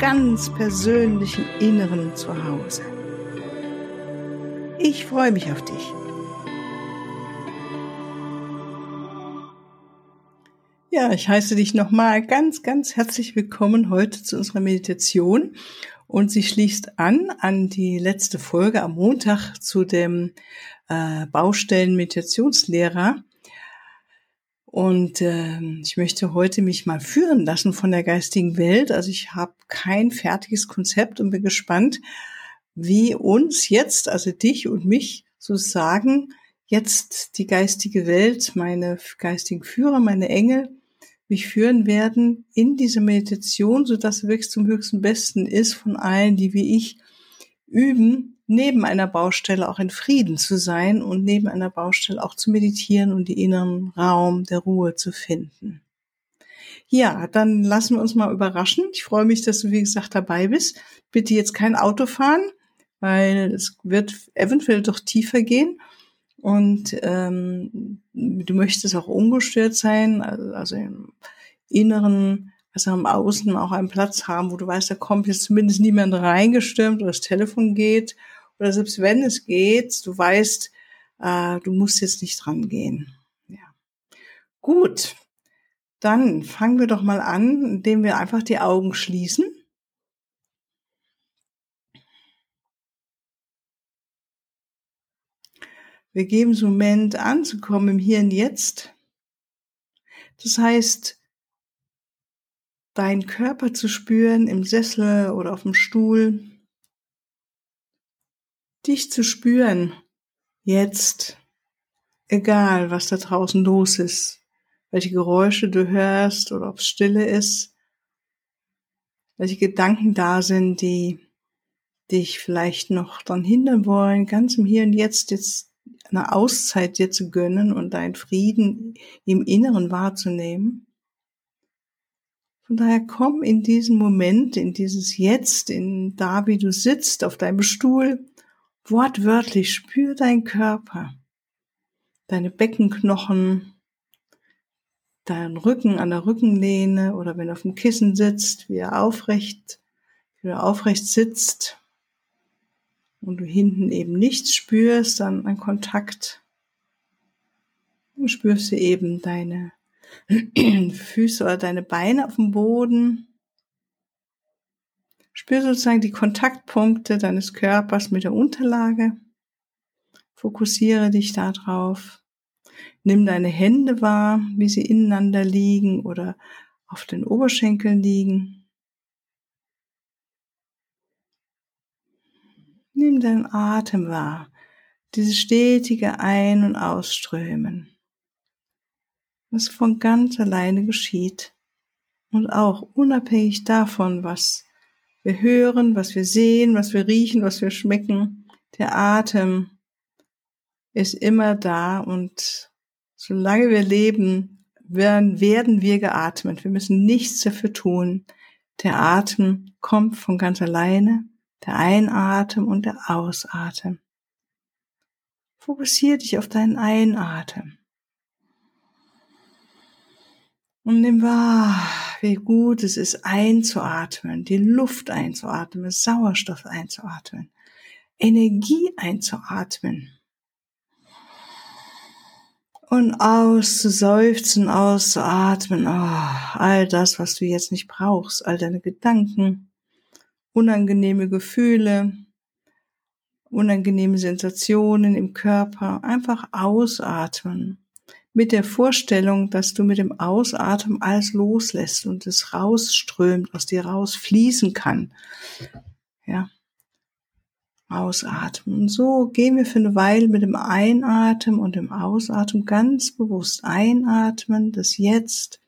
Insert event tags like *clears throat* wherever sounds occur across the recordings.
ganz persönlichen Inneren zu Hause. Ich freue mich auf dich. Ja, ich heiße dich nochmal ganz, ganz herzlich willkommen heute zu unserer Meditation. Und sie schließt an an die letzte Folge am Montag zu dem äh, Baustellen-Meditationslehrer. Und äh, ich möchte heute mich mal führen lassen von der geistigen Welt. Also ich habe kein fertiges Konzept und bin gespannt, wie uns jetzt, also dich und mich sozusagen, jetzt die geistige Welt, meine geistigen Führer, meine Engel, mich führen werden in diese Meditation, so dass sie wirklich zum höchsten Besten ist von allen, die wie ich üben, neben einer Baustelle auch in Frieden zu sein und neben einer Baustelle auch zu meditieren und die inneren Raum der Ruhe zu finden. Ja, dann lassen wir uns mal überraschen. Ich freue mich, dass du, wie gesagt, dabei bist. Bitte jetzt kein Auto fahren, weil es wird eventuell doch tiefer gehen. Und ähm, du möchtest auch ungestört sein, also im Inneren also am Außen auch einen Platz haben, wo du weißt, da kommt jetzt zumindest niemand reingestürmt oder das Telefon geht oder selbst wenn es geht, du weißt, äh, du musst jetzt nicht dran gehen. Ja. Gut, dann fangen wir doch mal an, indem wir einfach die Augen schließen. Wir geben einen Moment anzukommen im Hier und Jetzt. Das heißt, deinen Körper zu spüren im Sessel oder auf dem Stuhl. Dich zu spüren. Jetzt. Egal, was da draußen los ist. Welche Geräusche du hörst oder ob es stille ist. Welche Gedanken da sind, die dich vielleicht noch daran hindern wollen, ganz im Hier und Jetzt jetzt eine Auszeit dir zu gönnen und deinen Frieden im Inneren wahrzunehmen. Von daher komm in diesen Moment, in dieses Jetzt, in da, wie du sitzt auf deinem Stuhl, wortwörtlich spür deinen Körper, deine Beckenknochen, deinen Rücken an der Rückenlehne oder wenn du auf dem Kissen sitzt, wie er aufrecht, wie du aufrecht sitzt und du hinten eben nichts spürst, dann ein Kontakt. Dann spürst du eben deine *clears throat* Füße oder deine Beine auf dem Boden. Spür sozusagen die Kontaktpunkte deines Körpers mit der Unterlage. Fokussiere dich darauf. Nimm deine Hände wahr, wie sie ineinander liegen oder auf den Oberschenkeln liegen. Nimm deinen Atem wahr, dieses stetige Ein- und Ausströmen was von ganz alleine geschieht. Und auch unabhängig davon, was wir hören, was wir sehen, was wir riechen, was wir schmecken, der Atem ist immer da und solange wir leben, werden, werden wir geatmet. Wir müssen nichts dafür tun. Der Atem kommt von ganz alleine, der Einatmen und der Ausatmen. Fokussiere dich auf deinen Einatmen. Und nimm wahr, wie gut es ist, einzuatmen, die Luft einzuatmen, Sauerstoff einzuatmen, Energie einzuatmen. Und auszuseufzen, auszuatmen, oh, all das, was du jetzt nicht brauchst, all deine Gedanken, unangenehme Gefühle, unangenehme Sensationen im Körper, einfach ausatmen mit der Vorstellung, dass du mit dem Ausatmen alles loslässt und es rausströmt, aus dir rausfließen kann. Ja. Ausatmen. Und so gehen wir für eine Weile mit dem Einatmen und dem Ausatmen ganz bewusst einatmen, das Jetzt,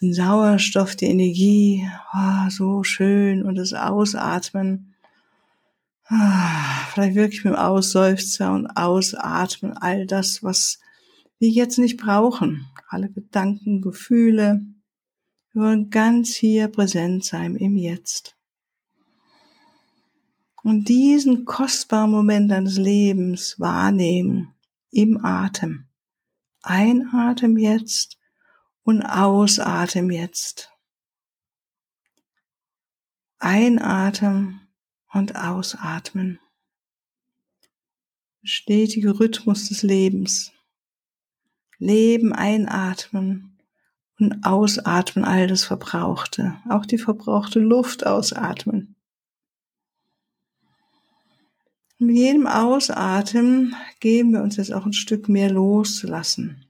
den Sauerstoff, die Energie, oh, so schön und das Ausatmen. Ah, vielleicht wirklich mit dem Ausseufzer und Ausatmen all das, was wir jetzt nicht brauchen. Alle Gedanken, Gefühle. Wir wollen ganz hier präsent sein im Jetzt. Und diesen kostbaren Moment deines Lebens wahrnehmen im Atem. Einatmen jetzt und ausatmen jetzt. Einatmen und ausatmen. Stetige Rhythmus des Lebens. Leben einatmen und ausatmen all das Verbrauchte. Auch die verbrauchte Luft ausatmen. mit jedem Ausatmen geben wir uns jetzt auch ein Stück mehr loszulassen.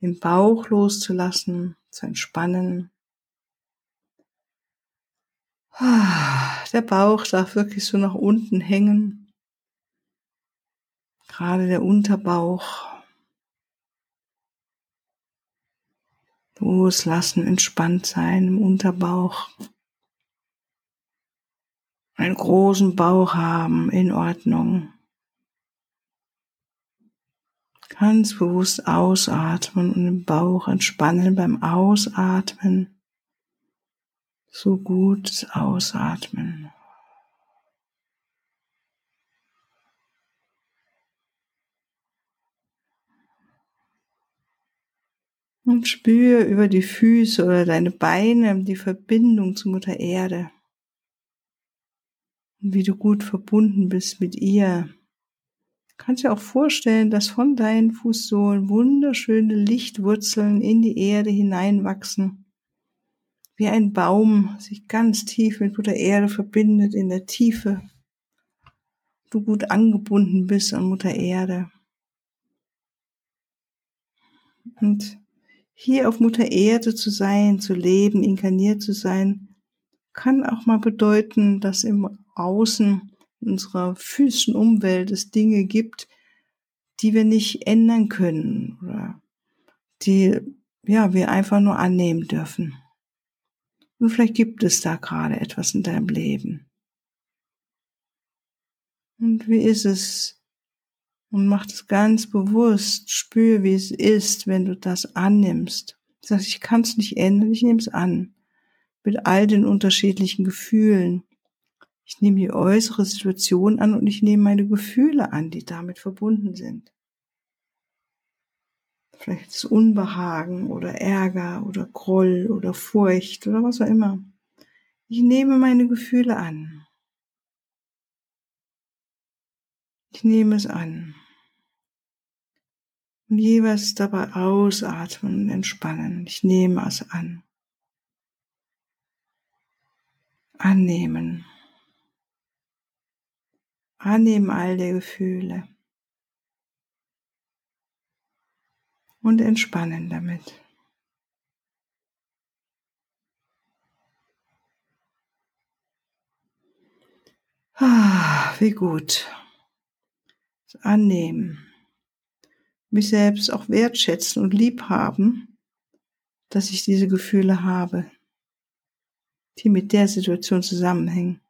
Im Bauch loszulassen, zu entspannen. Der Bauch darf wirklich so nach unten hängen. Gerade der Unterbauch. Loslassen, entspannt sein im Unterbauch einen großen Bauch haben, in Ordnung. Ganz bewusst ausatmen und den Bauch entspannen beim Ausatmen. So gut ausatmen. Und spür über die Füße oder deine Beine die Verbindung zu Mutter Erde und wie du gut verbunden bist mit ihr. Du kannst dir auch vorstellen, dass von deinen Fußsohlen wunderschöne Lichtwurzeln in die Erde hineinwachsen, wie ein Baum sich ganz tief mit Mutter Erde verbindet in der Tiefe. Du gut angebunden bist an Mutter Erde. Und hier auf Mutter Erde zu sein, zu leben, inkarniert zu sein, kann auch mal bedeuten, dass im Außen unserer physischen Umwelt es Dinge gibt, die wir nicht ändern können oder die ja wir einfach nur annehmen dürfen. Und vielleicht gibt es da gerade etwas in deinem Leben. Und wie ist es? Und mach es ganz bewusst, spür, wie es ist, wenn du das annimmst. Sagst, ich kann es nicht ändern, ich nehme es an mit all den unterschiedlichen Gefühlen. Ich nehme die äußere Situation an und ich nehme meine Gefühle an, die damit verbunden sind. Vielleicht das Unbehagen oder Ärger oder Groll oder Furcht oder was auch immer. Ich nehme meine Gefühle an. Ich nehme es an. Und jeweils dabei ausatmen und entspannen. Ich nehme es an. annehmen. Annehmen all der Gefühle. Und entspannen damit. Ah, wie gut. Annehmen. Mich selbst auch wertschätzen und lieb haben, dass ich diese Gefühle habe die mit der Situation zusammenhängen.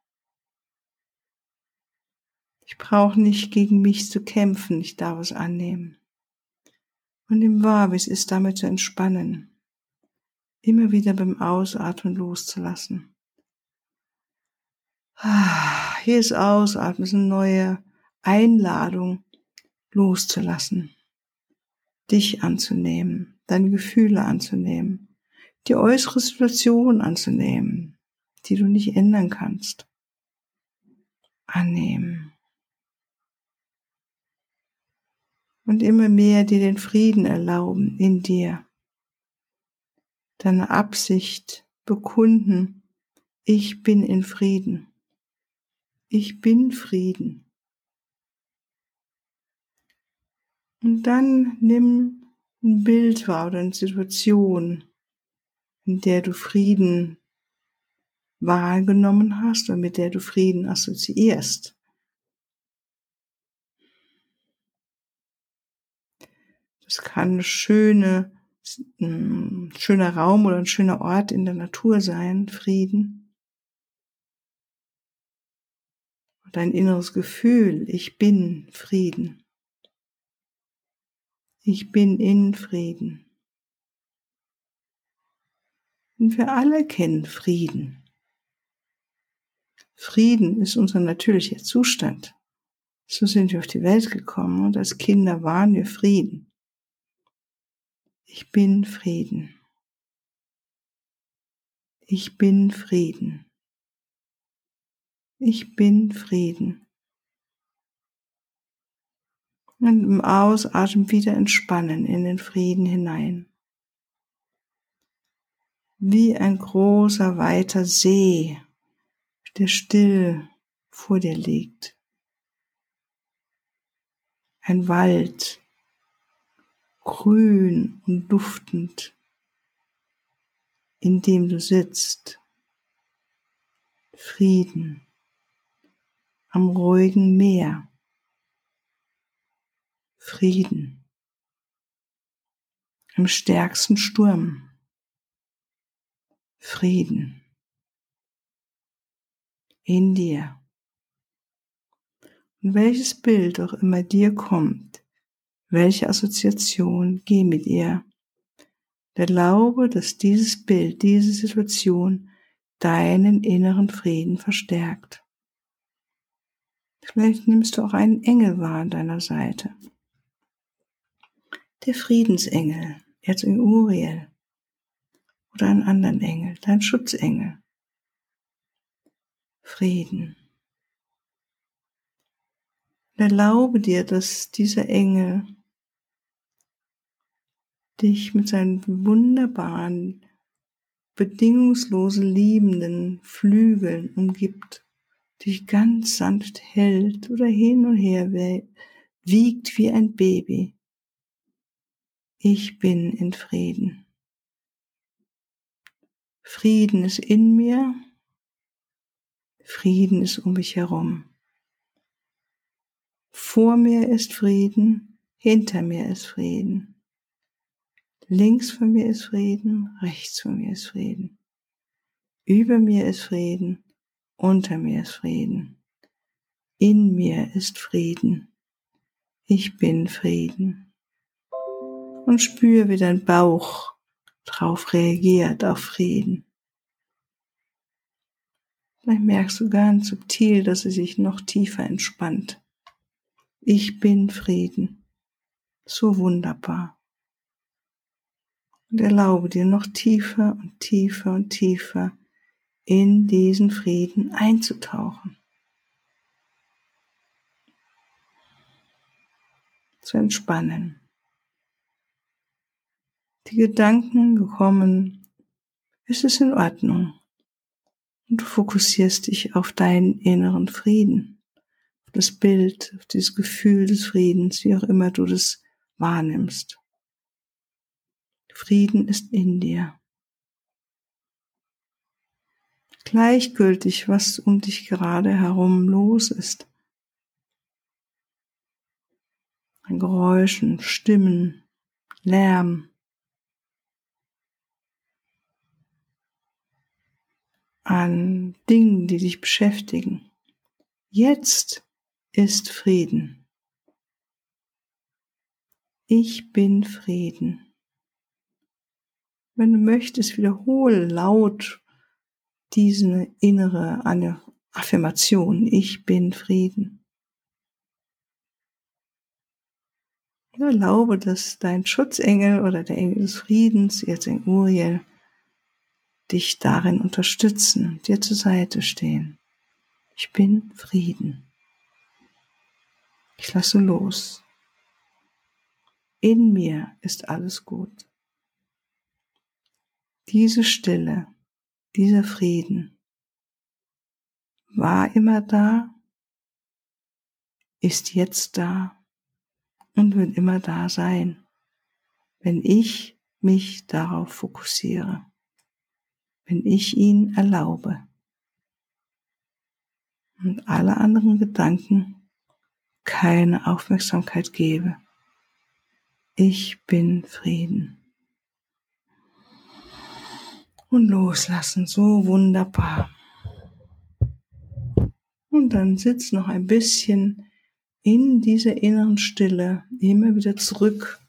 Ich brauche nicht gegen mich zu kämpfen, ich darf es annehmen. Und im wahr, wie es ist, damit zu entspannen. Immer wieder beim Ausatmen loszulassen. Ah, hier ist Ausatmen, ist eine neue Einladung, loszulassen. Dich anzunehmen, deine Gefühle anzunehmen, die äußere Situation anzunehmen, die du nicht ändern kannst. Annehmen. Und immer mehr dir den Frieden erlauben in dir. Deine Absicht bekunden, ich bin in Frieden. Ich bin Frieden. Und dann nimm ein Bild wahr oder eine Situation, in der du Frieden wahrgenommen hast und mit der du Frieden assoziierst. Das kann eine schöne ein schöner Raum oder ein schöner Ort in der Natur sein, Frieden. Dein inneres Gefühl, ich bin Frieden. Ich bin in Frieden. Und wir alle kennen Frieden. Frieden ist unser natürlicher Zustand. So sind wir auf die Welt gekommen und als Kinder waren wir Frieden. Ich bin Frieden. Ich bin Frieden. Ich bin Frieden. Und im Ausatmen wieder entspannen in den Frieden hinein. Wie ein großer, weiter See, der still vor dir liegt. Ein Wald, grün und duftend, in dem du sitzt. Frieden am ruhigen Meer. Frieden im stärksten Sturm. Frieden in dir. Und welches Bild auch immer dir kommt, welche Assoziation, geh mit ihr. Erlaube, dass dieses Bild, diese Situation deinen inneren Frieden verstärkt. Vielleicht nimmst du auch einen Engel wahr an deiner Seite. Der Friedensengel, Erzengel Uriel. Oder einen anderen Engel, dein Schutzengel. Frieden. Erlaube dir, dass dieser Engel dich mit seinen wunderbaren, bedingungslos liebenden Flügeln umgibt, dich ganz sanft hält oder hin und her wiegt wie ein Baby. Ich bin in Frieden. Frieden ist in mir, Frieden ist um mich herum. Vor mir ist Frieden, hinter mir ist Frieden. Links von mir ist Frieden, rechts von mir ist Frieden. Über mir ist Frieden, unter mir ist Frieden. In mir ist Frieden. Ich bin Frieden. Und spüre, wie dein Bauch drauf reagiert auf Frieden. Vielleicht merkst du ganz subtil, dass es sich noch tiefer entspannt. Ich bin Frieden. So wunderbar und erlaube dir noch tiefer und tiefer und tiefer in diesen Frieden einzutauchen. Zu entspannen. Die Gedanken gekommen, ist es in Ordnung. Und du fokussierst dich auf deinen inneren Frieden, auf das Bild, auf dieses Gefühl des Friedens, wie auch immer du das wahrnimmst. Frieden ist in dir. Gleichgültig, was um dich gerade herum los ist. An Geräuschen, Stimmen, Lärm. An Dingen, die dich beschäftigen. Jetzt ist Frieden. Ich bin Frieden. Wenn du möchtest, wiederhole laut diese innere Affirmation. Ich bin Frieden. Erlaube, dass dein Schutzengel oder der Engel des Friedens, jetzt in Uriel, dich darin unterstützen, dir zur Seite stehen. Ich bin Frieden. Ich lasse los. In mir ist alles gut. Diese Stille, dieser Frieden war immer da, ist jetzt da und wird immer da sein, wenn ich mich darauf fokussiere, wenn ich ihn erlaube und alle anderen Gedanken keine Aufmerksamkeit gebe. Ich bin Frieden. und loslassen. So wunderbar. Und dann sitz noch ein bisschen in dieser inneren Stille, immer wieder zurück,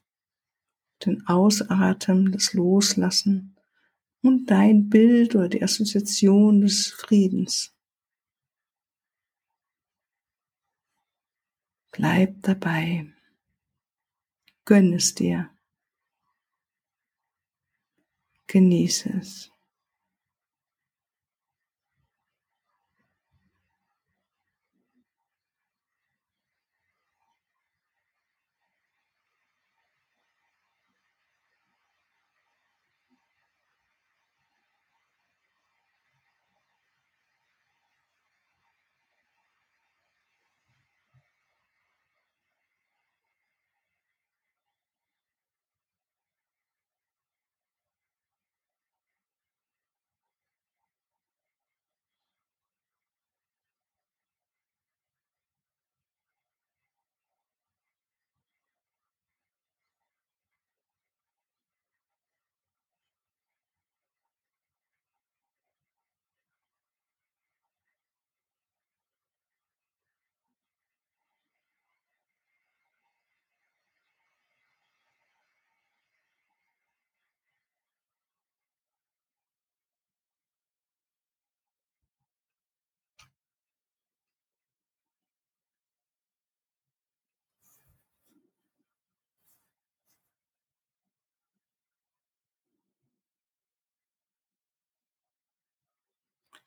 den Ausatmen, das Loslassen und dein Bild oder die Assoziation des Friedens. Bleib dabei. Gönn es dir. Genieße es.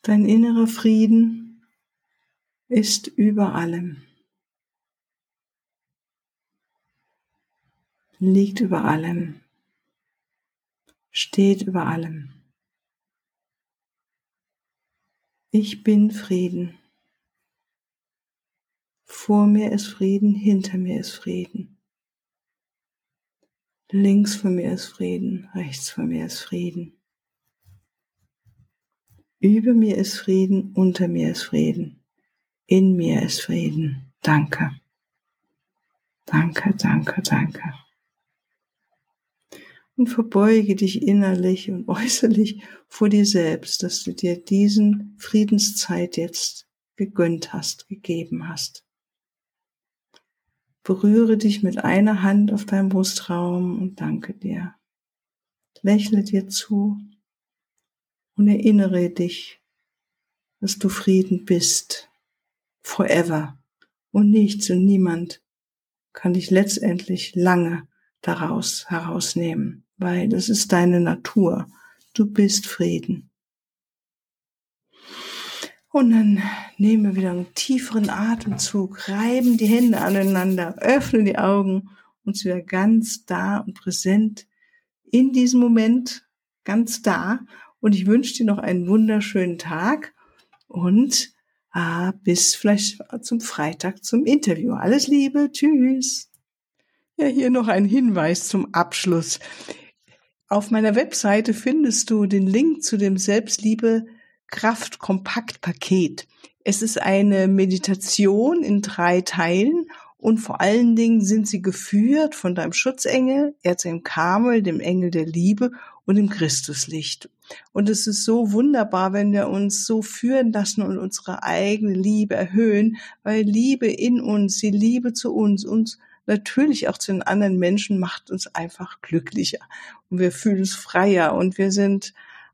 Dein innerer Frieden ist über allem, liegt über allem, steht über allem. Ich bin Frieden. Vor mir ist Frieden, hinter mir ist Frieden. Links von mir ist Frieden, rechts von mir ist Frieden. Über mir ist Frieden, unter mir ist Frieden, in mir ist Frieden. Danke. Danke, danke, danke. Und verbeuge dich innerlich und *laughs* äußerlich vor dir selbst, dass du dir diesen Friedenszeit jetzt gegönnt hast, gegeben hast. Berühre dich mit einer Hand auf deinem Brustraum und danke dir. Lächle dir zu und erinnere dich, dass du Frieden bist, forever. Und nichts und niemand kann dich letztendlich lange daraus herausnehmen, weil das ist deine Natur. Du bist Frieden. Und dann nehmen wir wieder einen tieferen Atemzug, reiben die Hände aneinander, öffnen die Augen und sind wieder ganz da und präsent in diesem Moment, ganz da und ich wünsche dir noch einen wunderschönen Tag und äh, bis vielleicht zum Freitag zum Interview. Alles Liebe, tschüss. Ja, hier noch ein Hinweis zum Abschluss. Auf meiner Webseite findest du den Link zu dem Selbstliebe Kraft Kompakt Paket. Es ist eine Meditation in drei Teilen und vor allen Dingen sind sie geführt von deinem Schutzengel, Erzengel Kamel, dem Engel der Liebe und dem Christuslicht. Und es ist so wunderbar, wenn wir uns so führen lassen und unsere eigene Liebe erhöhen, weil Liebe in uns, die Liebe zu uns, uns natürlich auch zu den anderen Menschen macht uns einfach glücklicher. Und wir fühlen uns freier und wir sind